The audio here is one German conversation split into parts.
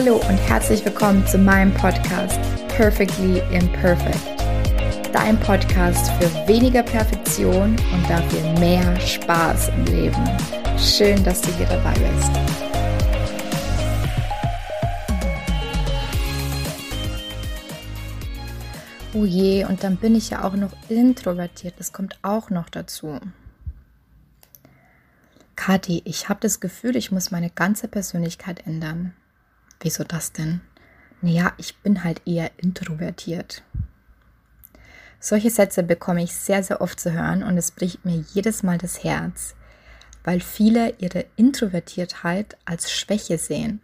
Hallo und herzlich willkommen zu meinem Podcast Perfectly Imperfect. Dein Podcast für weniger Perfektion und dafür mehr Spaß im Leben. Schön, dass du hier dabei bist. Oh je, und dann bin ich ja auch noch introvertiert. Das kommt auch noch dazu. Kathi, ich habe das Gefühl, ich muss meine ganze Persönlichkeit ändern. Wieso das denn? Naja, ich bin halt eher introvertiert. Solche Sätze bekomme ich sehr, sehr oft zu hören und es bricht mir jedes Mal das Herz, weil viele ihre Introvertiertheit als Schwäche sehen.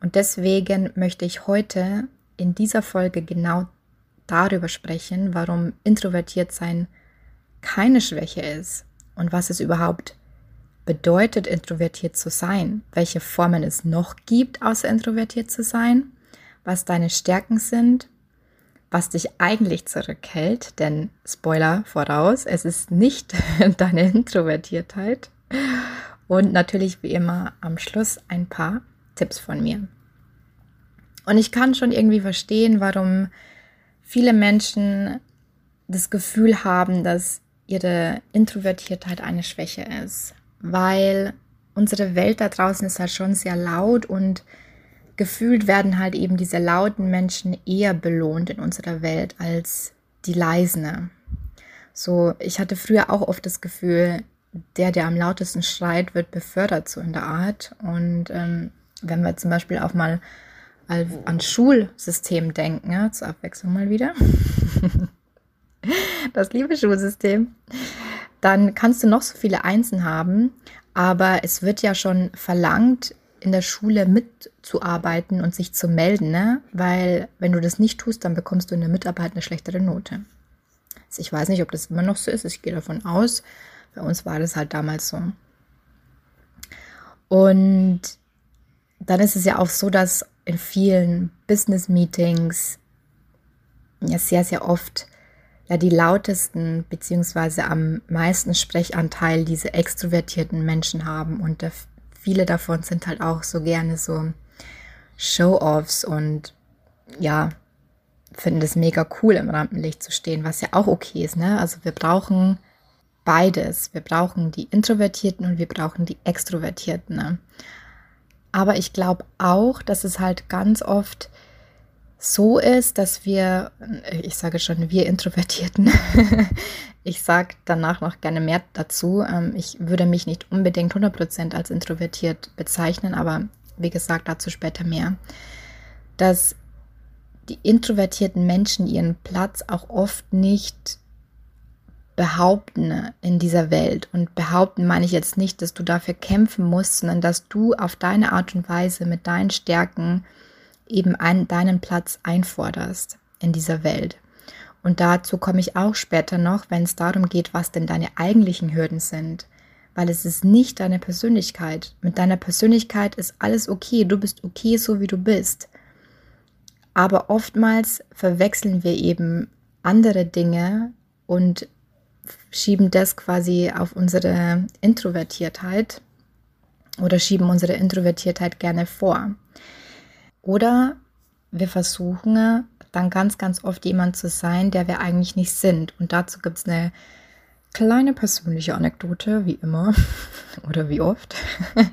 Und deswegen möchte ich heute in dieser Folge genau darüber sprechen, warum introvertiert sein keine Schwäche ist und was es überhaupt ist bedeutet, introvertiert zu sein, welche Formen es noch gibt, außer introvertiert zu sein, was deine Stärken sind, was dich eigentlich zurückhält, denn Spoiler voraus, es ist nicht deine Introvertiertheit. Und natürlich wie immer am Schluss ein paar Tipps von mir. Und ich kann schon irgendwie verstehen, warum viele Menschen das Gefühl haben, dass ihre Introvertiertheit eine Schwäche ist weil unsere Welt da draußen ist halt schon sehr laut und gefühlt werden halt eben diese lauten Menschen eher belohnt in unserer Welt als die leisen. So, ich hatte früher auch oft das Gefühl, der, der am lautesten schreit, wird befördert, so in der Art. Und ähm, wenn wir zum Beispiel auch mal an Schulsystem denken, ja, zur Abwechslung mal wieder. das liebe Schulsystem dann kannst du noch so viele Einsen haben, aber es wird ja schon verlangt, in der Schule mitzuarbeiten und sich zu melden, ne? weil wenn du das nicht tust, dann bekommst du in der Mitarbeit eine schlechtere Note. Also ich weiß nicht, ob das immer noch so ist, ich gehe davon aus. Bei uns war das halt damals so. Und dann ist es ja auch so, dass in vielen Business-Meetings ja sehr, sehr oft ja die lautesten beziehungsweise am meisten Sprechanteil diese extrovertierten Menschen haben und da, viele davon sind halt auch so gerne so Show-offs und ja, finden das mega cool im Rampenlicht zu stehen, was ja auch okay ist, ne? Also wir brauchen beides. Wir brauchen die Introvertierten und wir brauchen die Extrovertierten. Ne? Aber ich glaube auch, dass es halt ganz oft so ist, dass wir, ich sage schon, wir Introvertierten, ich sage danach noch gerne mehr dazu. Ähm, ich würde mich nicht unbedingt 100% als introvertiert bezeichnen, aber wie gesagt, dazu später mehr, dass die introvertierten Menschen ihren Platz auch oft nicht behaupten in dieser Welt. Und behaupten meine ich jetzt nicht, dass du dafür kämpfen musst, sondern dass du auf deine Art und Weise mit deinen Stärken eben einen, deinen Platz einforderst in dieser Welt. Und dazu komme ich auch später noch, wenn es darum geht, was denn deine eigentlichen Hürden sind. Weil es ist nicht deine Persönlichkeit. Mit deiner Persönlichkeit ist alles okay. Du bist okay, so wie du bist. Aber oftmals verwechseln wir eben andere Dinge und schieben das quasi auf unsere Introvertiertheit oder schieben unsere Introvertiertheit gerne vor. Oder wir versuchen dann ganz, ganz oft jemand zu sein, der wir eigentlich nicht sind. Und dazu gibt es eine kleine persönliche Anekdote, wie immer oder wie oft.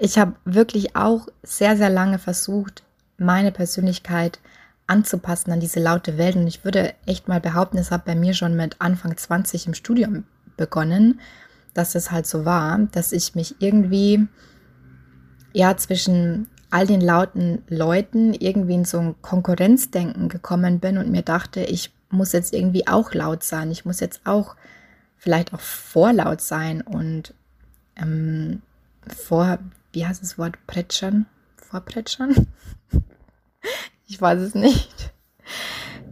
Ich habe wirklich auch sehr, sehr lange versucht, meine Persönlichkeit anzupassen an diese laute Welt. Und ich würde echt mal behaupten, es hat bei mir schon mit Anfang 20 im Studium begonnen, dass es halt so war, dass ich mich irgendwie ja zwischen all den lauten Leuten irgendwie in so ein Konkurrenzdenken gekommen bin und mir dachte, ich muss jetzt irgendwie auch laut sein. Ich muss jetzt auch vielleicht auch vorlaut sein und ähm, vor, wie heißt das Wort, prätschern? Vorprätschern? ich weiß es nicht.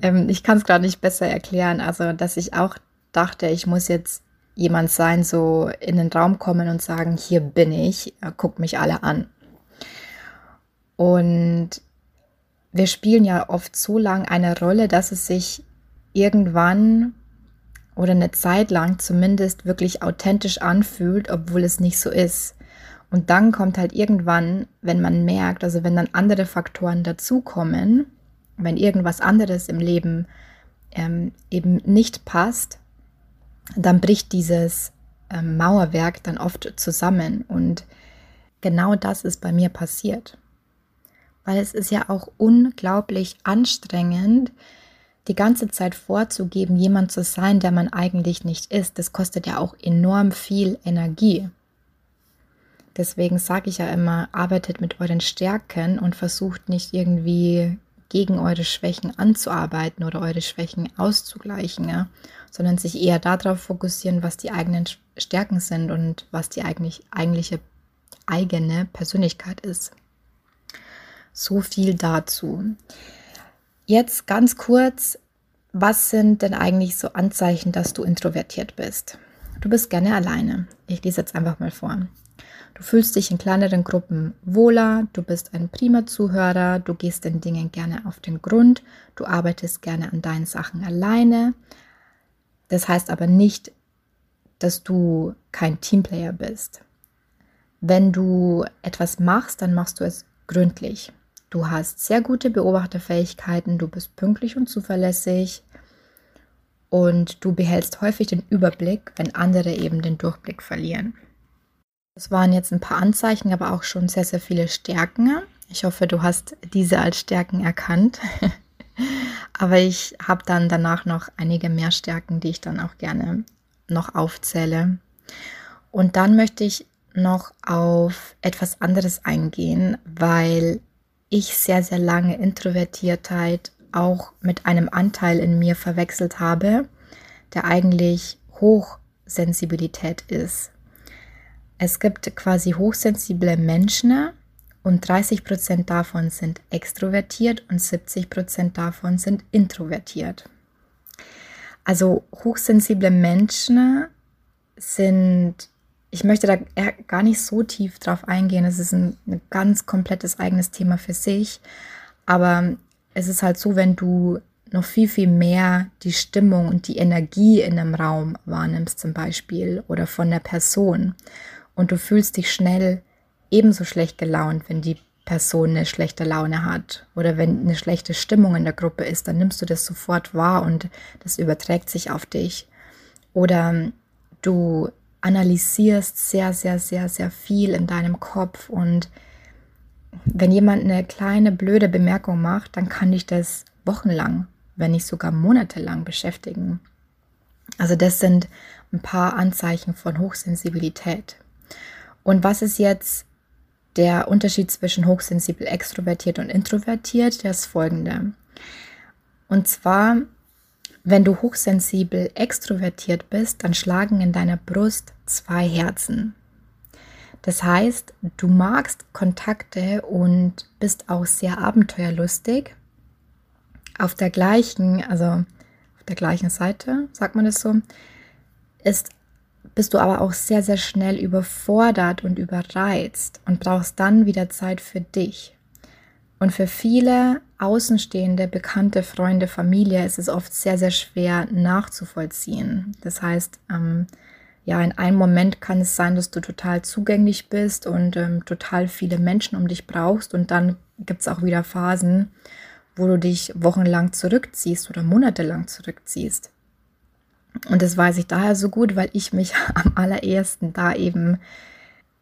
Ähm, ich kann es gerade nicht besser erklären. Also, dass ich auch dachte, ich muss jetzt jemand sein, so in den Raum kommen und sagen, hier bin ich, guckt mich alle an. Und wir spielen ja oft so lang eine Rolle, dass es sich irgendwann oder eine Zeit lang zumindest wirklich authentisch anfühlt, obwohl es nicht so ist. Und dann kommt halt irgendwann, wenn man merkt, also wenn dann andere Faktoren dazukommen, wenn irgendwas anderes im Leben ähm, eben nicht passt, dann bricht dieses ähm, Mauerwerk dann oft zusammen. Und genau das ist bei mir passiert. Weil es ist ja auch unglaublich anstrengend, die ganze Zeit vorzugeben, jemand zu sein, der man eigentlich nicht ist. Das kostet ja auch enorm viel Energie. Deswegen sage ich ja immer, arbeitet mit euren Stärken und versucht nicht irgendwie gegen eure Schwächen anzuarbeiten oder eure Schwächen auszugleichen, ja? sondern sich eher darauf fokussieren, was die eigenen Stärken sind und was die eigentlich eigentliche eigene Persönlichkeit ist. So viel dazu. Jetzt ganz kurz, was sind denn eigentlich so Anzeichen, dass du introvertiert bist? Du bist gerne alleine. Ich lese jetzt einfach mal vor. Du fühlst dich in kleineren Gruppen wohler, du bist ein prima Zuhörer, du gehst den Dingen gerne auf den Grund, du arbeitest gerne an deinen Sachen alleine. Das heißt aber nicht, dass du kein Teamplayer bist. Wenn du etwas machst, dann machst du es gründlich. Du hast sehr gute Beobachterfähigkeiten, du bist pünktlich und zuverlässig und du behältst häufig den Überblick, wenn andere eben den Durchblick verlieren. Das waren jetzt ein paar Anzeichen, aber auch schon sehr, sehr viele Stärken. Ich hoffe, du hast diese als Stärken erkannt. aber ich habe dann danach noch einige mehr Stärken, die ich dann auch gerne noch aufzähle. Und dann möchte ich noch auf etwas anderes eingehen, weil ich sehr, sehr lange Introvertiertheit auch mit einem Anteil in mir verwechselt habe, der eigentlich Hochsensibilität ist. Es gibt quasi hochsensible Menschen und 30 Prozent davon sind extrovertiert und 70 Prozent davon sind introvertiert. Also hochsensible Menschen sind, ich möchte da gar nicht so tief drauf eingehen, es ist ein, ein ganz komplettes eigenes Thema für sich, aber es ist halt so, wenn du noch viel, viel mehr die Stimmung und die Energie in einem Raum wahrnimmst zum Beispiel oder von der Person und du fühlst dich schnell ebenso schlecht gelaunt, wenn die Person eine schlechte Laune hat oder wenn eine schlechte Stimmung in der Gruppe ist, dann nimmst du das sofort wahr und das überträgt sich auf dich. Oder du analysierst sehr, sehr, sehr, sehr viel in deinem Kopf und wenn jemand eine kleine blöde Bemerkung macht, dann kann dich das wochenlang, wenn nicht sogar monatelang beschäftigen. Also das sind ein paar Anzeichen von Hochsensibilität. Und was ist jetzt der Unterschied zwischen hochsensibel extrovertiert und introvertiert? Der ist folgende. Und zwar, wenn du hochsensibel extrovertiert bist, dann schlagen in deiner Brust zwei Herzen. Das heißt, du magst Kontakte und bist auch sehr abenteuerlustig. Auf der gleichen, also auf der gleichen Seite, sagt man das so, ist bist du aber auch sehr, sehr schnell überfordert und überreizt und brauchst dann wieder Zeit für dich. Und für viele außenstehende, bekannte Freunde, Familie ist es oft sehr, sehr schwer nachzuvollziehen. Das heißt, ähm, ja, in einem Moment kann es sein, dass du total zugänglich bist und ähm, total viele Menschen um dich brauchst und dann gibt es auch wieder Phasen, wo du dich wochenlang zurückziehst oder monatelang zurückziehst. Und das weiß ich daher so gut, weil ich mich am allerersten da eben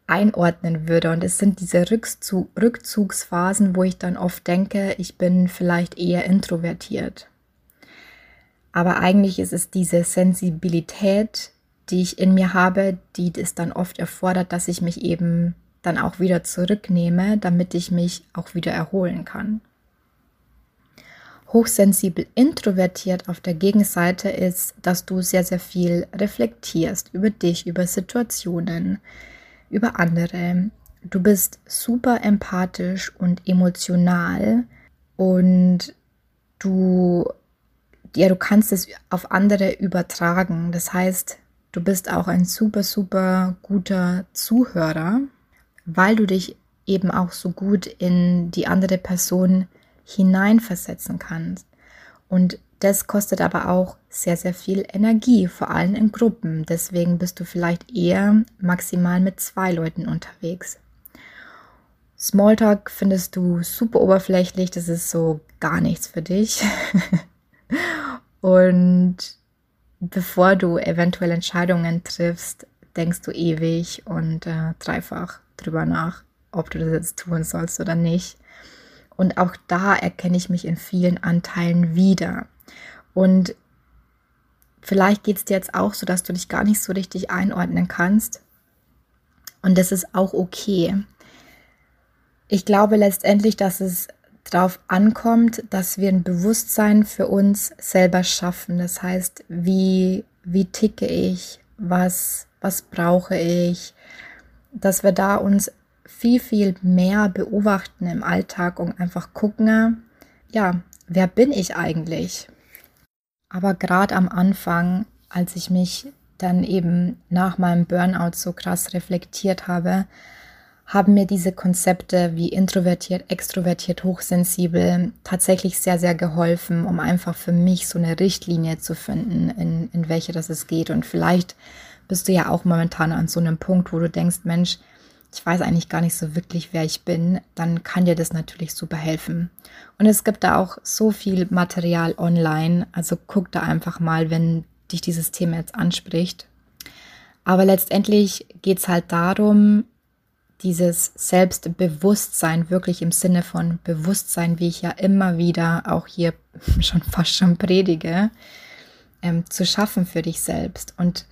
einordnen würde. Und es sind diese Rückzug Rückzugsphasen, wo ich dann oft denke, ich bin vielleicht eher introvertiert. Aber eigentlich ist es diese Sensibilität, die ich in mir habe, die es dann oft erfordert, dass ich mich eben dann auch wieder zurücknehme, damit ich mich auch wieder erholen kann hochsensibel introvertiert auf der Gegenseite ist, dass du sehr, sehr viel reflektierst über dich, über Situationen, über andere. Du bist super empathisch und emotional und du, ja, du kannst es auf andere übertragen. Das heißt, du bist auch ein super, super guter Zuhörer, weil du dich eben auch so gut in die andere Person hineinversetzen kannst. Und das kostet aber auch sehr, sehr viel Energie, vor allem in Gruppen. Deswegen bist du vielleicht eher maximal mit zwei Leuten unterwegs. Smalltalk findest du super oberflächlich, das ist so gar nichts für dich. Und bevor du eventuell Entscheidungen triffst, denkst du ewig und äh, dreifach drüber nach, ob du das jetzt tun sollst oder nicht. Und auch da erkenne ich mich in vielen Anteilen wieder. Und vielleicht geht es dir jetzt auch so, dass du dich gar nicht so richtig einordnen kannst. Und das ist auch okay. Ich glaube letztendlich, dass es darauf ankommt, dass wir ein Bewusstsein für uns selber schaffen. Das heißt, wie, wie ticke ich, was, was brauche ich, dass wir da uns viel, viel mehr beobachten im Alltag und einfach gucken, ja, wer bin ich eigentlich? Aber gerade am Anfang, als ich mich dann eben nach meinem Burnout so krass reflektiert habe, haben mir diese Konzepte wie introvertiert, extrovertiert, hochsensibel tatsächlich sehr, sehr geholfen, um einfach für mich so eine Richtlinie zu finden, in, in welche das es geht. Und vielleicht bist du ja auch momentan an so einem Punkt, wo du denkst, Mensch, ich weiß eigentlich gar nicht so wirklich, wer ich bin, dann kann dir das natürlich super helfen. Und es gibt da auch so viel Material online, also guck da einfach mal, wenn dich dieses Thema jetzt anspricht. Aber letztendlich geht es halt darum, dieses Selbstbewusstsein, wirklich im Sinne von Bewusstsein, wie ich ja immer wieder auch hier schon fast schon predige, ähm, zu schaffen für dich selbst. Und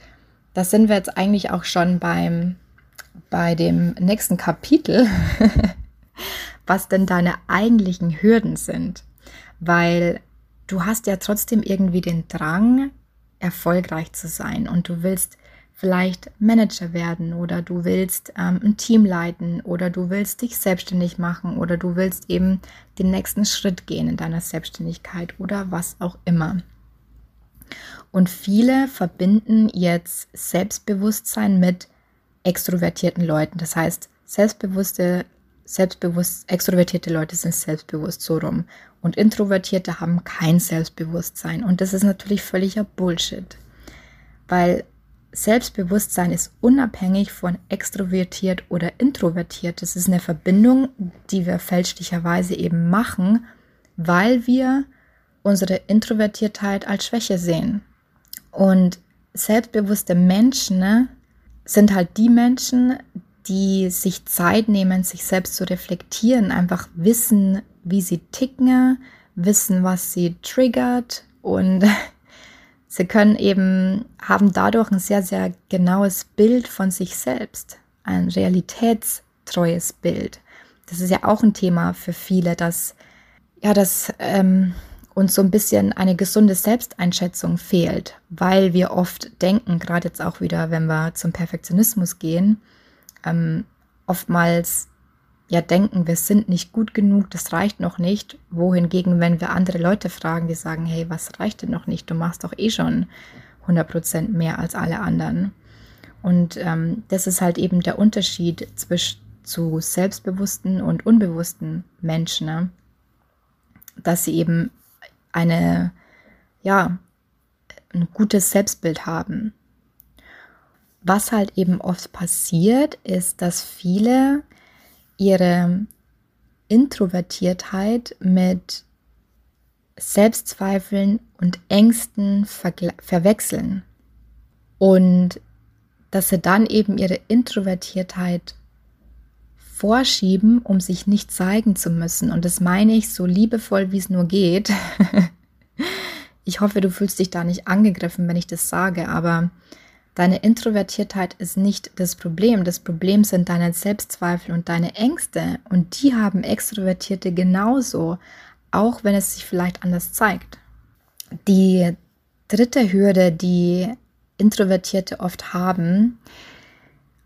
da sind wir jetzt eigentlich auch schon beim bei dem nächsten Kapitel, was denn deine eigentlichen Hürden sind. Weil du hast ja trotzdem irgendwie den Drang, erfolgreich zu sein und du willst vielleicht Manager werden oder du willst ähm, ein Team leiten oder du willst dich selbstständig machen oder du willst eben den nächsten Schritt gehen in deiner Selbstständigkeit oder was auch immer. Und viele verbinden jetzt Selbstbewusstsein mit extrovertierten Leuten. Das heißt, selbstbewusste, selbstbewusst, extrovertierte Leute sind selbstbewusst so rum. Und Introvertierte haben kein Selbstbewusstsein. Und das ist natürlich völliger Bullshit. Weil Selbstbewusstsein ist unabhängig von extrovertiert oder introvertiert. Das ist eine Verbindung, die wir fälschlicherweise eben machen, weil wir unsere Introvertiertheit als Schwäche sehen. Und selbstbewusste Menschen ne, sind halt die Menschen, die sich Zeit nehmen, sich selbst zu reflektieren, einfach wissen, wie sie ticken, wissen, was sie triggert und sie können eben, haben dadurch ein sehr, sehr genaues Bild von sich selbst, ein realitätstreues Bild. Das ist ja auch ein Thema für viele, dass, ja, dass ähm, uns so ein bisschen eine gesunde Selbsteinschätzung fehlt, weil wir oft denken, gerade jetzt auch wieder, wenn wir zum Perfektionismus gehen, ähm, oftmals ja denken, wir sind nicht gut genug, das reicht noch nicht. Wohingegen, wenn wir andere Leute fragen, die sagen, hey, was reicht denn noch nicht? Du machst doch eh schon 100% mehr als alle anderen. Und ähm, das ist halt eben der Unterschied zwischen zu selbstbewussten und unbewussten Menschen, ne? dass sie eben eine, ja, ein gutes Selbstbild haben. Was halt eben oft passiert, ist, dass viele ihre Introvertiertheit mit Selbstzweifeln und Ängsten verwechseln. Und dass sie dann eben ihre Introvertiertheit vorschieben, um sich nicht zeigen zu müssen. Und das meine ich so liebevoll, wie es nur geht. ich hoffe, du fühlst dich da nicht angegriffen, wenn ich das sage, aber deine Introvertiertheit ist nicht das Problem. Das Problem sind deine Selbstzweifel und deine Ängste. Und die haben Extrovertierte genauso, auch wenn es sich vielleicht anders zeigt. Die dritte Hürde, die Introvertierte oft haben,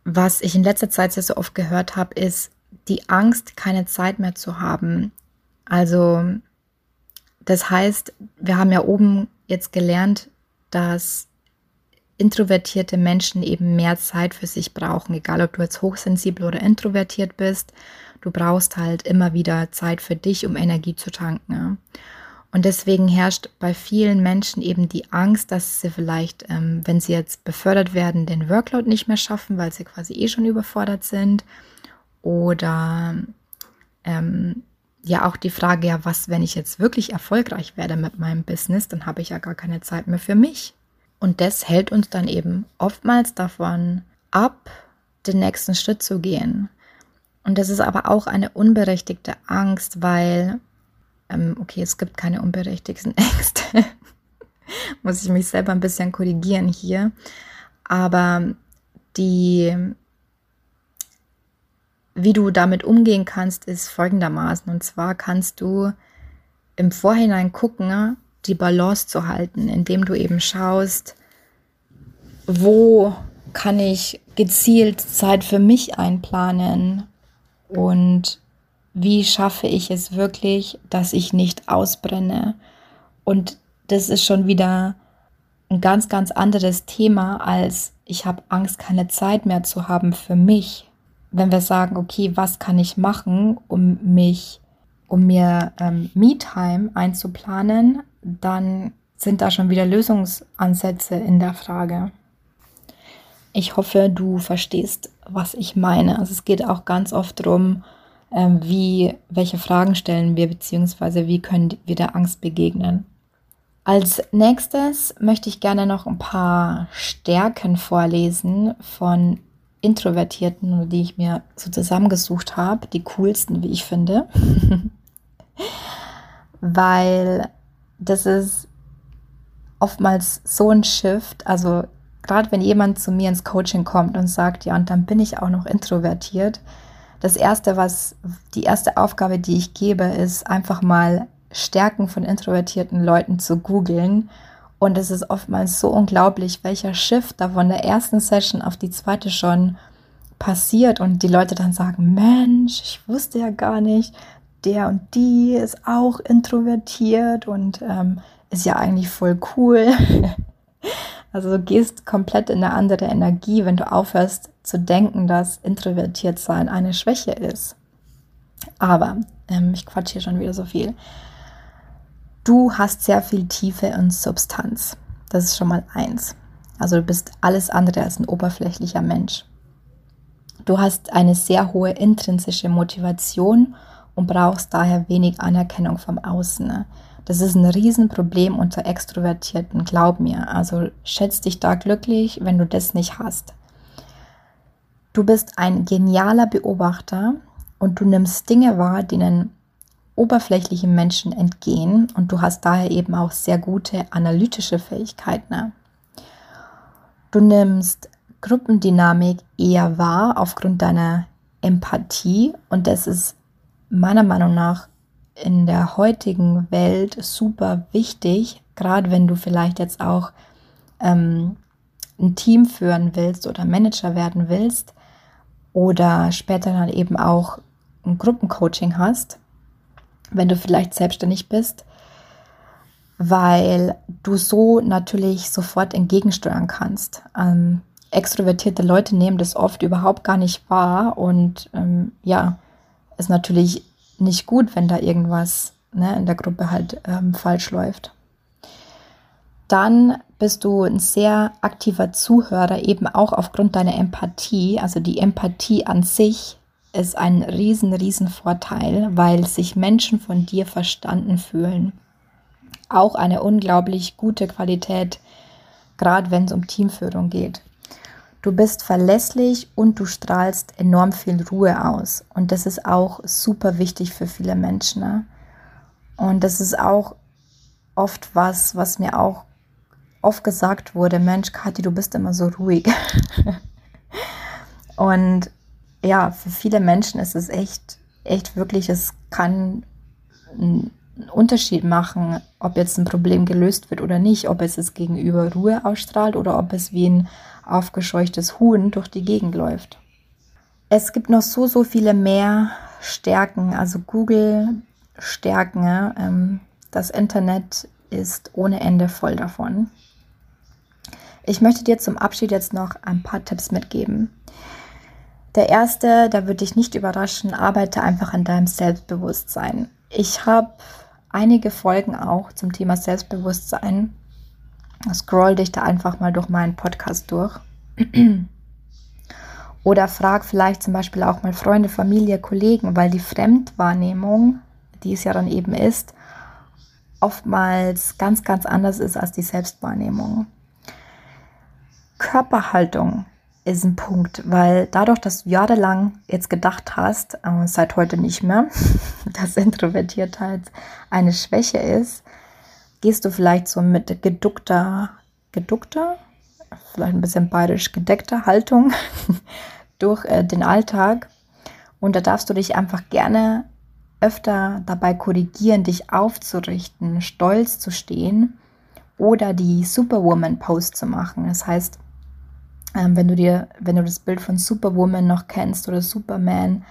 was ich in letzter Zeit sehr, sehr oft gehört habe, ist die Angst, keine Zeit mehr zu haben. Also das heißt, wir haben ja oben jetzt gelernt, dass introvertierte Menschen eben mehr Zeit für sich brauchen, egal ob du jetzt hochsensibel oder introvertiert bist. Du brauchst halt immer wieder Zeit für dich, um Energie zu tanken. Und deswegen herrscht bei vielen Menschen eben die Angst, dass sie vielleicht, ähm, wenn sie jetzt befördert werden, den Workload nicht mehr schaffen, weil sie quasi eh schon überfordert sind. Oder ähm, ja auch die Frage, ja, was, wenn ich jetzt wirklich erfolgreich werde mit meinem Business, dann habe ich ja gar keine Zeit mehr für mich. Und das hält uns dann eben oftmals davon ab, den nächsten Schritt zu gehen. Und das ist aber auch eine unberechtigte Angst, weil ähm, okay, es gibt keine unberechtigten Ängste. Muss ich mich selber ein bisschen korrigieren hier. Aber die, wie du damit umgehen kannst, ist folgendermaßen. Und zwar kannst du im Vorhinein gucken, die Balance zu halten, indem du eben schaust, wo kann ich gezielt Zeit für mich einplanen und wie schaffe ich es wirklich, dass ich nicht ausbrenne. Und das ist schon wieder ein ganz, ganz anderes Thema, als ich habe Angst, keine Zeit mehr zu haben für mich. Wenn wir sagen, okay, was kann ich machen, um mich, um mir ähm, Me-Time einzuplanen, dann sind da schon wieder Lösungsansätze in der Frage. Ich hoffe, du verstehst, was ich meine. Also es geht auch ganz oft darum, ähm, wie, welche Fragen stellen wir, beziehungsweise wie können wir der Angst begegnen. Als nächstes möchte ich gerne noch ein paar Stärken vorlesen von Introvertierten, die ich mir so zusammengesucht habe, die coolsten, wie ich finde. Weil das ist oftmals so ein Shift. Also gerade wenn jemand zu mir ins Coaching kommt und sagt, ja, und dann bin ich auch noch introvertiert, das erste, was die erste Aufgabe, die ich gebe, ist einfach mal Stärken von introvertierten Leuten zu googeln. Und es ist oftmals so unglaublich, welcher Shift da von der ersten Session auf die zweite schon passiert und die Leute dann sagen, Mensch, ich wusste ja gar nicht, der und die ist auch introvertiert und ähm, ist ja eigentlich voll cool. Also du gehst komplett in eine andere Energie, wenn du aufhörst zu denken, dass introvertiert sein eine Schwäche ist. Aber ähm, ich quatsch hier schon wieder so viel. Du hast sehr viel Tiefe und Substanz. Das ist schon mal eins. Also du bist alles andere als ein oberflächlicher Mensch. Du hast eine sehr hohe intrinsische Motivation und brauchst daher wenig Anerkennung vom Außen. Das ist ein Riesenproblem unter Extrovertierten, glaub mir. Also schätz dich da glücklich, wenn du das nicht hast. Du bist ein genialer Beobachter und du nimmst Dinge wahr, denen oberflächlichen Menschen entgehen und du hast daher eben auch sehr gute analytische Fähigkeiten. Du nimmst Gruppendynamik eher wahr aufgrund deiner Empathie und das ist meiner Meinung nach in der heutigen Welt super wichtig, gerade wenn du vielleicht jetzt auch ähm, ein Team führen willst oder Manager werden willst oder später dann eben auch ein Gruppencoaching hast, wenn du vielleicht selbstständig bist, weil du so natürlich sofort entgegensteuern kannst. Ähm, extrovertierte Leute nehmen das oft überhaupt gar nicht wahr und ähm, ja, ist natürlich nicht gut, wenn da irgendwas ne, in der Gruppe halt ähm, falsch läuft. Dann bist du ein sehr aktiver Zuhörer, eben auch aufgrund deiner Empathie. Also die Empathie an sich ist ein riesen, riesen Vorteil, weil sich Menschen von dir verstanden fühlen. Auch eine unglaublich gute Qualität, gerade wenn es um Teamführung geht. Du bist verlässlich und du strahlst enorm viel Ruhe aus. Und das ist auch super wichtig für viele Menschen. Ne? Und das ist auch oft was, was mir auch oft gesagt wurde, Mensch, Kathi, du bist immer so ruhig. und ja, für viele Menschen ist es echt, echt wirklich, es kann einen Unterschied machen, ob jetzt ein Problem gelöst wird oder nicht, ob es es gegenüber Ruhe ausstrahlt oder ob es wie ein aufgescheuchtes Huhn durch die Gegend läuft. Es gibt noch so, so viele mehr Stärken, also Google Stärken. Ähm, das Internet ist ohne Ende voll davon. Ich möchte dir zum Abschied jetzt noch ein paar Tipps mitgeben. Der erste, da würde dich nicht überraschen, arbeite einfach an deinem Selbstbewusstsein. Ich habe einige Folgen auch zum Thema Selbstbewusstsein. Scroll dich da einfach mal durch meinen Podcast durch. Oder frag vielleicht zum Beispiel auch mal Freunde, Familie, Kollegen, weil die Fremdwahrnehmung, die es ja dann eben ist, oftmals ganz, ganz anders ist als die Selbstwahrnehmung. Körperhaltung ist ein Punkt, weil dadurch, dass du jahrelang jetzt gedacht hast, äh, seit heute nicht mehr, dass Introvertiertheit eine Schwäche ist, gehst du vielleicht so mit geduckter, geduckter, vielleicht ein bisschen bayerisch gedeckter Haltung durch äh, den Alltag. Und da darfst du dich einfach gerne öfter dabei korrigieren, dich aufzurichten, stolz zu stehen oder die Superwoman-Pose zu machen. Das heißt, ähm, wenn du dir, wenn du das Bild von Superwoman noch kennst oder Superman,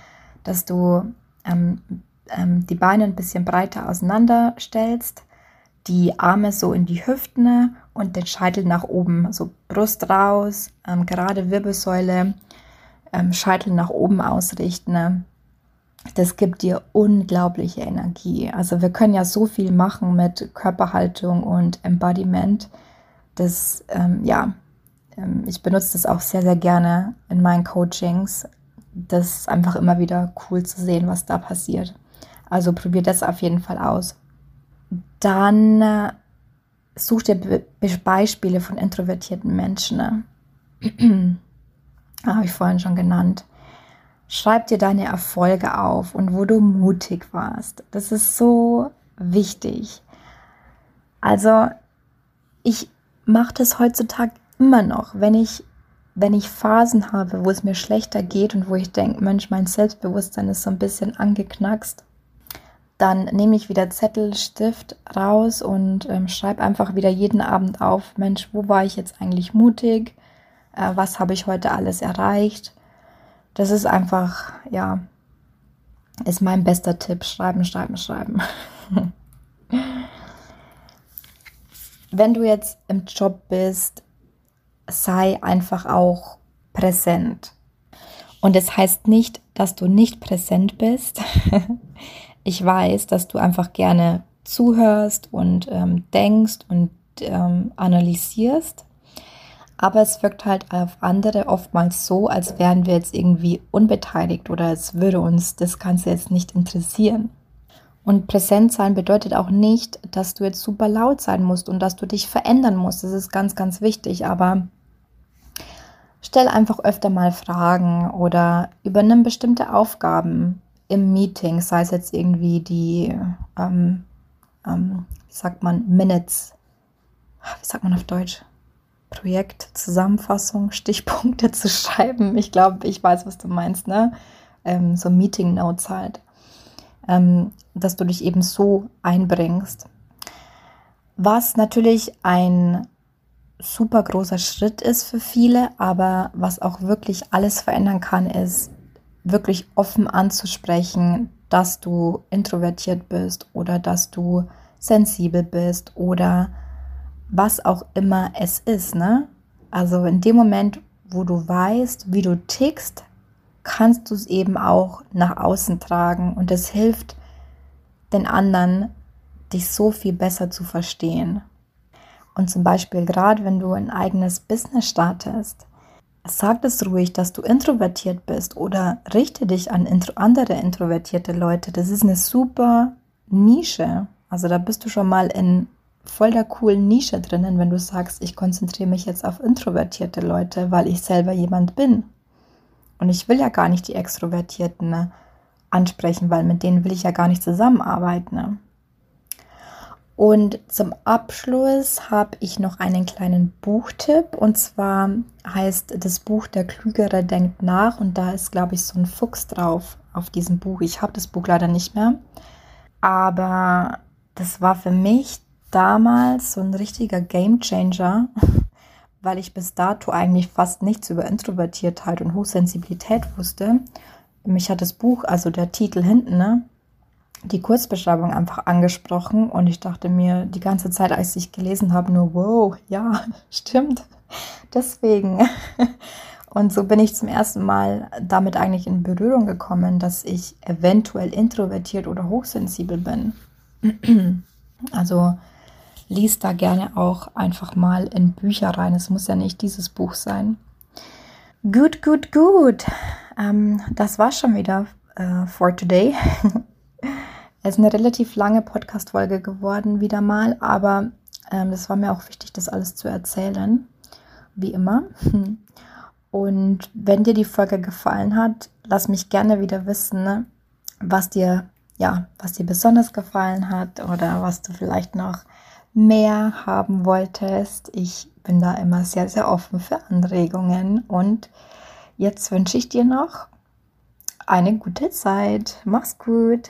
dass du ähm, ähm, die Beine ein bisschen breiter auseinander stellst, die Arme so in die Hüften und den Scheitel nach oben, so Brust raus, ähm, gerade Wirbelsäule ähm, Scheitel nach oben ausrichten, ne? das gibt dir unglaubliche Energie. Also wir können ja so viel machen mit Körperhaltung und Embodiment. Das, ähm, ja, ich benutze das auch sehr, sehr gerne in meinen Coachings. Das ist einfach immer wieder cool zu sehen, was da passiert. Also probier das auf jeden Fall aus. Dann äh, such dir Be Beispiele von introvertierten Menschen. Ne? habe ich vorhin schon genannt. Schreib dir deine Erfolge auf und wo du mutig warst. Das ist so wichtig. Also ich mache das heutzutage immer noch, wenn ich wenn ich Phasen habe, wo es mir schlechter geht und wo ich denke, Mensch, mein Selbstbewusstsein ist so ein bisschen angeknackst, dann nehme ich wieder Zettel, Stift raus und ähm, schreibe einfach wieder jeden Abend auf, Mensch, wo war ich jetzt eigentlich mutig? äh, was habe ich heute alles erreicht. Das ist einfach, ja, ist mein bester Tipp. Schreiben, schreiben, schreiben. Wenn du jetzt im Job bist, sei einfach auch präsent. Und es das heißt nicht, dass du nicht präsent bist. ich weiß, dass du einfach gerne zuhörst und ähm, denkst und ähm, analysierst aber es wirkt halt auf andere oftmals so, als wären wir jetzt irgendwie unbeteiligt oder als würde uns das Ganze jetzt nicht interessieren. Und präsent sein bedeutet auch nicht, dass du jetzt super laut sein musst und dass du dich verändern musst. Das ist ganz, ganz wichtig. Aber stell einfach öfter mal Fragen oder übernimm bestimmte Aufgaben im Meeting, sei es jetzt irgendwie die, ähm, ähm, wie sagt man, Minutes. Wie sagt man auf Deutsch? Projektzusammenfassung, Stichpunkte zu schreiben. Ich glaube, ich weiß, was du meinst, ne? Ähm, so Meeting Notes halt. Ähm, dass du dich eben so einbringst. Was natürlich ein super großer Schritt ist für viele, aber was auch wirklich alles verändern kann, ist wirklich offen anzusprechen, dass du introvertiert bist oder dass du sensibel bist oder was auch immer es ist, ne? Also in dem Moment, wo du weißt, wie du tickst, kannst du es eben auch nach außen tragen und es hilft den anderen, dich so viel besser zu verstehen. Und zum Beispiel gerade, wenn du ein eigenes Business startest, sag es ruhig, dass du introvertiert bist oder richte dich an intro andere introvertierte Leute. Das ist eine super Nische. Also da bist du schon mal in voll der coolen Nische drinnen, wenn du sagst, ich konzentriere mich jetzt auf introvertierte Leute, weil ich selber jemand bin. Und ich will ja gar nicht die Extrovertierten ne, ansprechen, weil mit denen will ich ja gar nicht zusammenarbeiten. Und zum Abschluss habe ich noch einen kleinen Buchtipp. Und zwar heißt das Buch Der Klügere denkt nach. Und da ist, glaube ich, so ein Fuchs drauf auf diesem Buch. Ich habe das Buch leider nicht mehr. Aber das war für mich damals so ein richtiger Game Changer, weil ich bis dato eigentlich fast nichts über Introvertiertheit und Hochsensibilität wusste. Mich hat das Buch, also der Titel hinten, ne, die Kurzbeschreibung einfach angesprochen und ich dachte mir die ganze Zeit, als ich gelesen habe, nur, wow, ja, stimmt. Deswegen. Und so bin ich zum ersten Mal damit eigentlich in Berührung gekommen, dass ich eventuell introvertiert oder hochsensibel bin. Also liest da gerne auch einfach mal in Bücher rein. Es muss ja nicht dieses Buch sein. Gut, gut, gut. Ähm, das war schon wieder äh, for today. es ist eine relativ lange Podcast-Folge geworden, wieder mal, aber ähm, war mir auch wichtig, das alles zu erzählen. Wie immer. Und wenn dir die Folge gefallen hat, lass mich gerne wieder wissen, ne, was dir, ja, was dir besonders gefallen hat oder was du vielleicht noch mehr haben wolltest. Ich bin da immer sehr, sehr offen für Anregungen. Und jetzt wünsche ich dir noch eine gute Zeit. Mach's gut.